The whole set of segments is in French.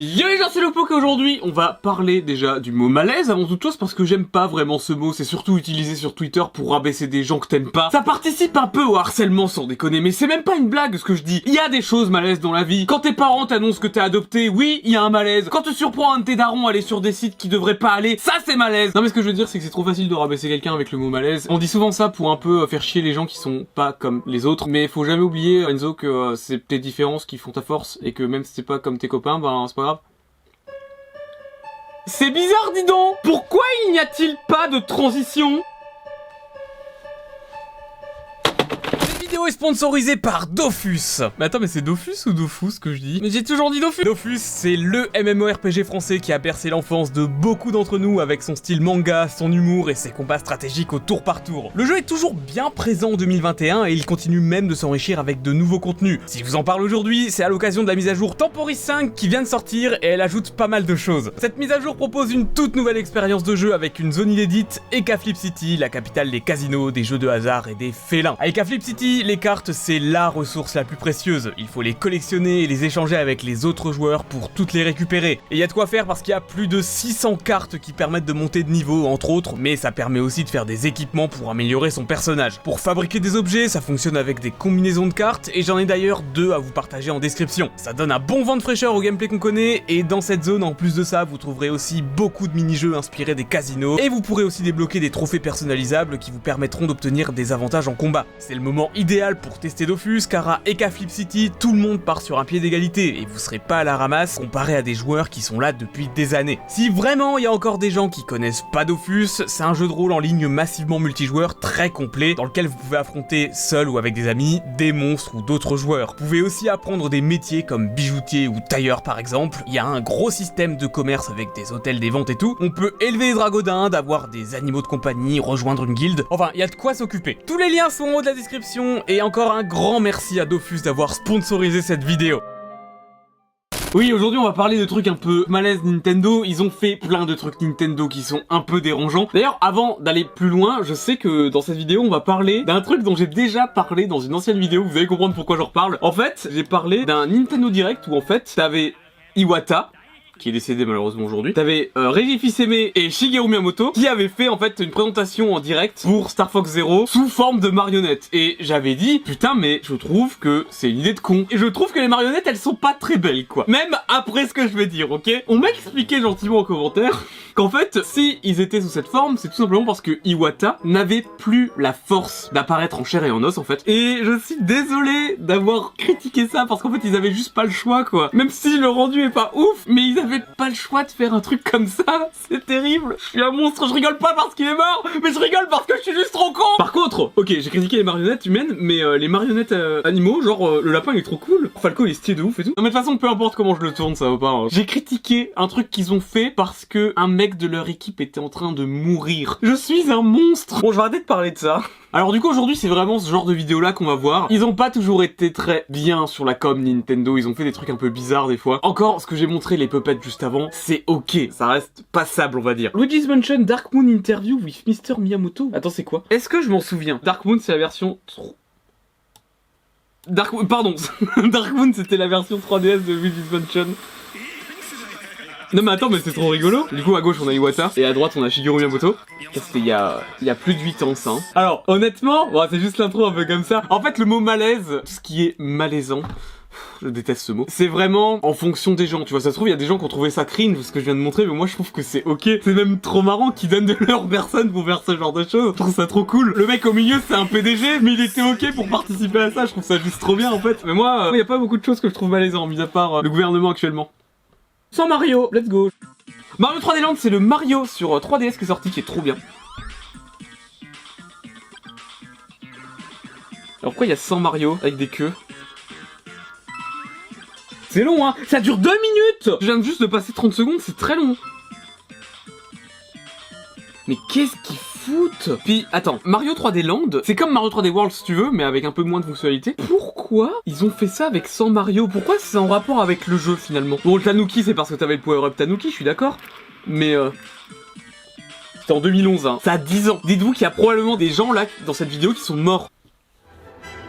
Yo les gens c'est le et aujourd'hui on va parler déjà du mot malaise avant toute chose parce que j'aime pas vraiment ce mot, c'est surtout utilisé sur Twitter pour rabaisser des gens que t'aimes pas. Ça participe un peu au harcèlement sans déconner mais c'est même pas une blague ce que je dis. Il y a des choses malaises dans la vie. Quand tes parents t'annoncent que t'es adopté, oui il y a un malaise. Quand tu surprends un de tes darons à aller sur des sites qui devraient pas aller, ça c'est malaise. Non mais ce que je veux dire c'est que c'est trop facile de rabaisser quelqu'un avec le mot malaise. On dit souvent ça pour un peu euh, faire chier les gens qui sont pas comme les autres mais faut jamais oublier Enzo que euh, c'est tes différences qui font ta force et que même si c'est pas comme tes copains, ben c'est pas grave. C'est bizarre, dis donc. Pourquoi il n'y a-t-il pas de transition? Est sponsorisé par Dofus. Mais attends, mais c'est Dofus ou Dofus que je dis Mais j'ai toujours dit Dofus. Dofus, c'est le MMORPG français qui a bercé l'enfance de beaucoup d'entre nous avec son style manga, son humour et ses combats stratégiques au tour par tour. Le jeu est toujours bien présent en 2021 et il continue même de s'enrichir avec de nouveaux contenus. Si je vous en parle aujourd'hui, c'est à l'occasion de la mise à jour Temporis 5 qui vient de sortir et elle ajoute pas mal de choses. Cette mise à jour propose une toute nouvelle expérience de jeu avec une zone inédite, Eka Flip City, la capitale des casinos, des jeux de hasard et des félins. À Eka Flip City, les cartes, c'est la ressource la plus précieuse. Il faut les collectionner et les échanger avec les autres joueurs pour toutes les récupérer. Et il y a de quoi faire parce qu'il y a plus de 600 cartes qui permettent de monter de niveau, entre autres, mais ça permet aussi de faire des équipements pour améliorer son personnage. Pour fabriquer des objets, ça fonctionne avec des combinaisons de cartes, et j'en ai d'ailleurs deux à vous partager en description. Ça donne un bon vent de fraîcheur au gameplay qu'on connaît, et dans cette zone, en plus de ça, vous trouverez aussi beaucoup de mini-jeux inspirés des casinos, et vous pourrez aussi débloquer des trophées personnalisables qui vous permettront d'obtenir des avantages en combat. C'est le moment idéal pour tester Dofus, à Eka Flip City, tout le monde part sur un pied d'égalité, et vous serez pas à la ramasse comparé à des joueurs qui sont là depuis des années. Si vraiment il y a encore des gens qui connaissent pas Dofus, c'est un jeu de rôle en ligne massivement multijoueur très complet, dans lequel vous pouvez affronter seul ou avec des amis, des monstres ou d'autres joueurs. Vous pouvez aussi apprendre des métiers comme bijoutier ou tailleur par exemple, il y a un gros système de commerce avec des hôtels, des ventes et tout, on peut élever des dragodins, d'avoir des animaux de compagnie, rejoindre une guilde, enfin il y a de quoi s'occuper. Tous les liens sont en haut de la description, et encore un grand merci à Dofus d'avoir sponsorisé cette vidéo. Oui, aujourd'hui on va parler de trucs un peu malaise Nintendo. Ils ont fait plein de trucs Nintendo qui sont un peu dérangeants. D'ailleurs, avant d'aller plus loin, je sais que dans cette vidéo on va parler d'un truc dont j'ai déjà parlé dans une ancienne vidéo. Vous allez comprendre pourquoi j'en reparle. En fait, j'ai parlé d'un Nintendo Direct où en fait, t'avais Iwata, qui est décédé malheureusement aujourd'hui. T'avais euh, Reggie fils et Shigeru Miyamoto qui avaient fait en fait une présentation en direct pour Star Fox Zero sous forme de marionnettes. Et j'avais dit, putain mais je trouve que c'est une idée de con. Et je trouve que les marionnettes elles sont pas très belles quoi. Même après ce que je vais dire, ok? On m'a expliqué gentiment en commentaire qu'en fait, si ils étaient sous cette forme, c'est tout simplement parce que Iwata n'avait plus la force d'apparaître en chair et en os en fait. Et je suis désolé d'avoir critiqué ça parce qu'en fait ils avaient juste pas le choix quoi. Même si le rendu est pas ouf, mais ils avaient pas le choix de faire un truc comme ça. C'est terrible. Je suis un monstre, je rigole pas parce qu'il est mort, mais je rigole parce que je suis juste trop con. Par contre, ok, j'ai critiqué les marionnettes humaines, mais euh, les marionnettes euh, animaux, genre euh, le lapin il est trop cool, Falco il est stylé de ouf et tout. Non mais de toute façon, peu importe comment je le tourne, ça va pas. Hein. J'ai critiqué un truc qu'ils ont fait parce que un mec de leur équipe était en train de mourir. Je suis un monstre Bon, je vais arrêter de parler de ça. Alors du coup aujourd'hui c'est vraiment ce genre de vidéo là qu'on va voir. Ils ont pas toujours été très bien sur la com Nintendo, ils ont fait des trucs un peu bizarres des fois. Encore ce que j'ai montré les puppets juste avant, c'est ok, ça reste passable on va dire. Luigi's Mansion Dark Moon Interview with Mr Miyamoto. Attends c'est quoi? Est-ce que je m'en souviens? Dark Moon c'est la version Dark Moon, pardon, Dark Moon c'était la version 3DS de Luigi's Mansion. Non mais attends mais c'est trop rigolo Du coup à gauche on a Iwata et à droite on a Shigeru Miyamoto C'était il y a, il y a plus de 8 ans ça hein. Alors honnêtement, c'est juste l'intro un peu comme ça En fait le mot malaise, tout ce qui est malaisant je déteste ce mot. C'est vraiment en fonction des gens, tu vois. Ça se trouve, il y a des gens qui ont trouvé ça cringe, ce que je viens de montrer, mais moi je trouve que c'est ok. C'est même trop marrant qu'ils donnent de leur personne pour faire ce genre de choses. Je trouve ça trop cool. Le mec au milieu, c'est un PDG, mais il était ok pour participer à ça. Je trouve ça juste trop bien en fait. Mais moi, il n'y a pas beaucoup de choses que je trouve malaisant, mis à part euh, le gouvernement actuellement. Sans Mario, let's go. Mario 3D Land, c'est le Mario sur 3DS qui est sorti, qui est trop bien. Alors pourquoi il y a 100 Mario avec des queues? C'est long hein. Ça dure 2 minutes. Je viens juste de passer 30 secondes, c'est très long. Mais qu'est-ce qu'il puis, attends, Mario 3D Land, c'est comme Mario 3D World si tu veux, mais avec un peu moins de fonctionnalité. Pourquoi ils ont fait ça avec 100 Mario? Pourquoi c'est en rapport avec le jeu finalement? Bon, le Tanuki, c'est parce que t'avais le power-up Tanuki, je suis d'accord. Mais euh... C'était en 2011, hein. Ça a 10 ans. Dites-vous qu'il y a probablement des gens là, dans cette vidéo, qui sont morts.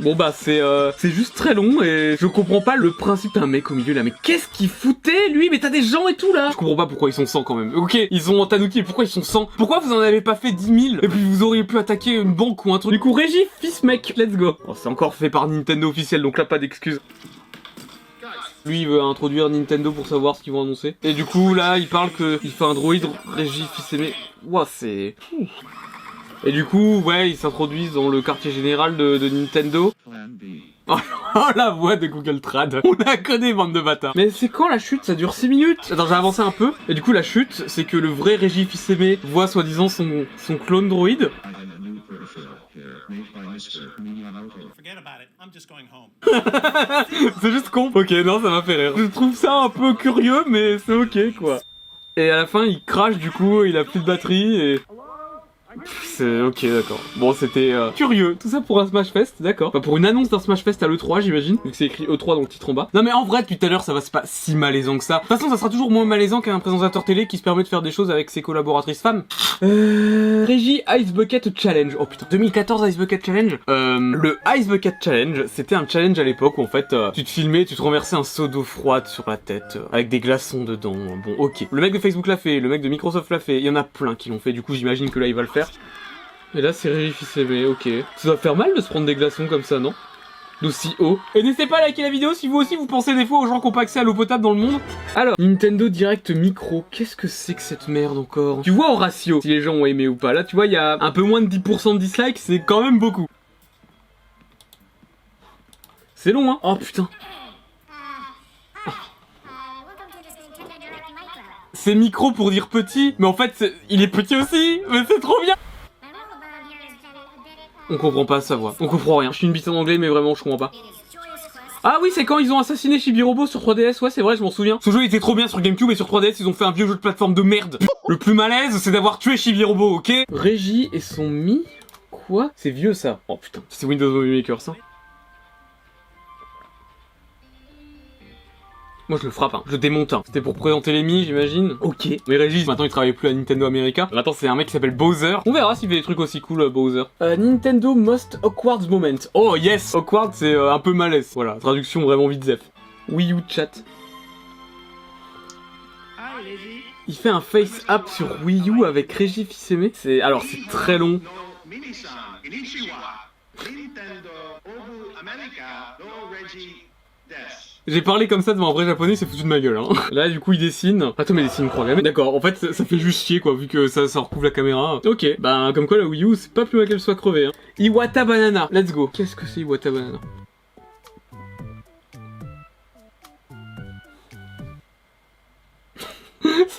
Bon bah c'est euh, c'est juste très long et je comprends pas le principe d'un mec au milieu là. Mais qu'est-ce qu'il foutait lui? Mais t'as des gens et tout là. Je comprends pas pourquoi ils sont 100 quand même. Ok, ils ont Tanuki, mais pourquoi ils sont 100 Pourquoi vous en avez pas fait 10 000 Et puis vous auriez pu attaquer une banque ou un truc? Du coup, Régie, fils mec, let's go. Oh, c'est encore fait par Nintendo officiel, donc là pas d'excuses. Lui, il veut introduire Nintendo pour savoir ce qu'ils vont annoncer. Et du coup, là, il parle qu'il fait un droïde Régie, fils aimé. Ouah, c'est... Et du coup, ouais, ils s'introduisent dans le quartier général de, de Nintendo. Oh, la voix de Google Trad. On la connaît, bande de bâtards. Mais c'est quand la chute? Ça dure 6 minutes? Attends, j'ai avancé un peu. Et du coup, la chute, c'est que le vrai Régis fils aimé voit soi-disant son, son clone droïde. Forget about it. I'm just going home. c'est juste con. Ok, non, ça m'a fait rire. Je trouve ça un peu curieux, mais c'est ok, quoi. Et à la fin, il crache, du coup, il a plus de batterie, et... C'est ok, d'accord. Bon, c'était euh, curieux. Tout ça pour un Smash Fest, d'accord. Pour une annonce d'un Smash Fest à l'E3, j'imagine. Vu que c'est écrit E3 dans le titre en bas. Non, mais en vrai, depuis tout à l'heure, ça va, c'est pas si malaisant que ça. De toute façon, ça sera toujours moins malaisant qu'un présentateur télé qui se permet de faire des choses avec ses collaboratrices femmes. Euh. Régie Ice Bucket Challenge. Oh putain, 2014 Ice Bucket Challenge. Euh. Le Ice Bucket Challenge, c'était un challenge à l'époque où en fait, euh, tu te filmais, tu te renversais un seau d'eau froide sur la tête, euh, avec des glaçons dedans. Bon, ok. Le mec de Facebook l'a fait, le mec de Microsoft l'a fait. Il y en a plein qui l'ont fait. Du coup, j'imagine que là, il va le faire. Et là, c'est Régis aimé, ok. Ça doit faire mal de se prendre des glaçons comme ça, non? D'aussi haut. Et n'hésitez pas à liker la vidéo si vous aussi vous pensez des fois aux gens qui ont pas accès à l'eau potable dans le monde. Alors, Nintendo Direct Micro, qu'est-ce que c'est que cette merde encore? Tu vois au ratio si les gens ont aimé ou pas. Là, tu vois, il y a un peu moins de 10% de dislikes, c'est quand même beaucoup. C'est long, hein? Oh putain. C'est micro pour dire petit, mais en fait, il est petit aussi Mais c'est trop bien On comprend pas sa voix. On comprend rien. Je suis une bite en anglais, mais vraiment, je comprends pas. Ah oui, c'est quand ils ont assassiné Shibirobo sur 3DS, ouais, c'est vrai, je m'en souviens. Ce jeu était trop bien sur GameCube et sur 3DS, ils ont fait un vieux jeu de plateforme de merde. Le plus malaise, c'est d'avoir tué Shibirobo, ok? Régie et son Mi? Quoi? C'est vieux ça. Oh putain, c'est Windows Movie Maker ça. Moi je le frappe, hein. je le démonte. Hein. C'était pour présenter les Mi, j'imagine. Ok. Mais Régis, maintenant il travaille plus à Nintendo America. Maintenant c'est un mec qui s'appelle Bowser. On verra s'il fait des trucs aussi cool, euh, Bowser. Euh, Nintendo Most Awkward Moment. Oh yes Awkward c'est euh, un peu malaise. Voilà, traduction vraiment vite zef. Wii U chat. Il fait un face up sur Wii U avec Régis fils aimé. C'est alors c'est très long. J'ai parlé comme ça devant un vrai japonais, c'est foutu de ma gueule. Hein. Là, du coup, il dessine. Attends, mais il dessine croix D'accord, en fait, ça, fait juste chier, quoi, vu que ça, ça recouvre la caméra. Ok, bah, comme quoi, la Wii U, c'est pas plus mal qu'elle soit crevée. Hein. Iwata Banana, let's go. Qu'est-ce que c'est Iwata Banana?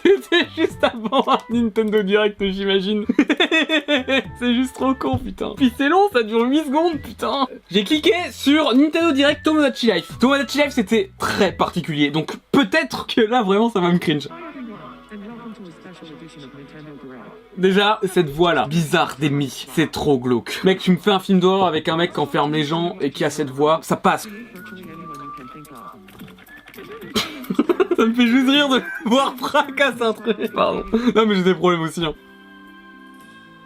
C'était juste avant un Nintendo Direct, j'imagine. c'est juste trop con, putain. Puis c'est long, ça dure 8 secondes, putain. J'ai cliqué sur Nintendo Direct Tomodachi Life. Tomodachi Life, c'était très particulier. Donc peut-être que là, vraiment, ça va me cringe. Déjà, cette voix-là, bizarre des mi, c'est trop glauque. Mec, tu me fais un film d'horreur avec un mec qui enferme les gens et qui a cette voix, ça passe. Ça me fait juste rire de voir fracasser un truc. Pardon. Non, mais j'ai des problèmes aussi. hein.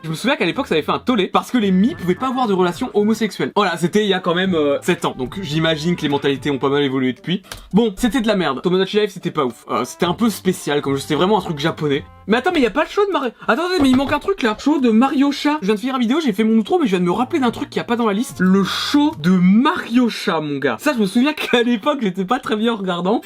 Je me souviens qu'à l'époque ça avait fait un tollé parce que les mi pouvaient pas avoir de relations homosexuelles. Voilà, c'était il y a quand même 7 ans. Donc j'imagine que les mentalités ont pas mal évolué depuis. Bon, c'était de la merde. Tomodachi Life c'était pas ouf. Euh, c'était un peu spécial comme c'était vraiment un truc japonais. Mais attends, mais y a pas de show de Mario. Attendez, mais il manque un truc là. Show de Mario Chat. Je viens de finir la vidéo, j'ai fait mon outro, mais je viens de me rappeler d'un truc qu'il y a pas dans la liste. Le show de Mario Chat, mon gars. Ça, je me souviens qu'à l'époque j'étais pas très bien en regardant.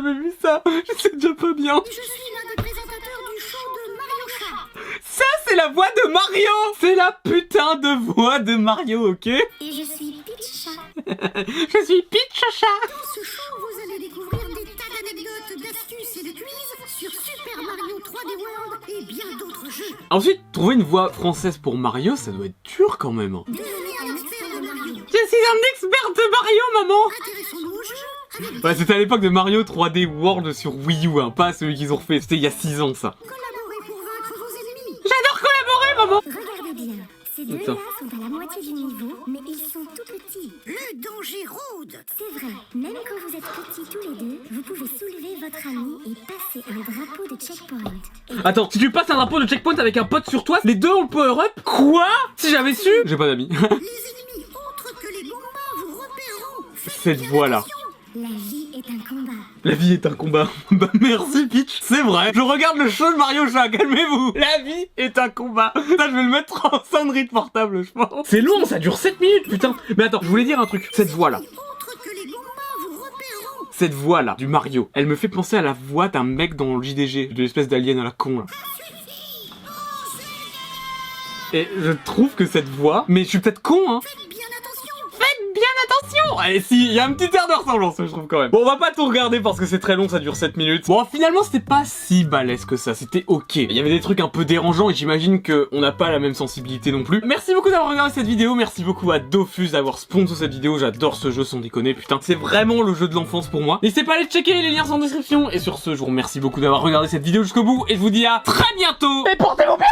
J'avais vu ça. Je sais déjà pas bien. Je suis l'un des présentateurs du show de Mario Chat. Ça, c'est la voix de Mario C'est la putain de voix de Mario, ok? Et je suis Peach Chat. Je suis Peach Chacha Dans ce show, vous allez découvrir des tas d'anecdotes, d'astuces et de quiz sur Super Mario 3D World et bien d'autres jeux. Ensuite, trouver une voix française pour Mario, ça doit être dur quand même. Devenez un expert de Mario. Je suis un expert de Mario, maman Intéressons-nous Ouais, c'était à l'époque de Mario 3D World sur Wii U, hein, pas celui qu'ils ont refait, c'était il y a 6 ans ça. collaborer pour vaincre vos ennemis. J'adore collaborer, maman Regardez bien. Ces deux-là Attends. sont à la moitié du niveau, mais ils sont tout petits. Le danger rôde C'est vrai, même quand vous êtes petits tous les deux, vous pouvez soulever votre ami et passer un drapeau de checkpoint. Et Attends, si tu passes un drapeau de checkpoint avec un pote sur toi, les deux ont le power up? Quoi? Si j'avais su? J'ai pas d'amis. Les ennemis autres que les Goombas vous repéreront Faites Cette voix-là. attention. La vie est un combat. La vie est un combat. bah merci Peach, c'est vrai. Je regarde le show de Mario Chat, calmez-vous. La vie est un combat. Ça je vais le mettre en sonnerie de portable, je pense. C'est long, ça dure 7 minutes, putain. Mais attends, je voulais dire un truc. Cette voix là, cette voix là, du Mario, elle me fait penser à la voix d'un mec dans le JDG, de l'espèce d'alien à la con là. Et je trouve que cette voix, mais je suis peut-être con hein. Allez si, il y a un petit air de ressemblance je trouve quand même. Bon on va pas tout regarder parce que c'est très long, ça dure 7 minutes. Bon finalement c'était pas si balèze que ça, c'était ok. Il y avait des trucs un peu dérangeants et j'imagine que on n'a pas la même sensibilité non plus. Merci beaucoup d'avoir regardé cette vidéo, merci beaucoup à Dofus d'avoir sponsor cette vidéo, j'adore ce jeu sans déconner, putain. C'est vraiment le jeu de l'enfance pour moi. N'hésitez pas à aller checker, les liens sont en description. Et sur ce, je vous remercie beaucoup d'avoir regardé cette vidéo jusqu'au bout et je vous dis à très bientôt Et portez-vous bien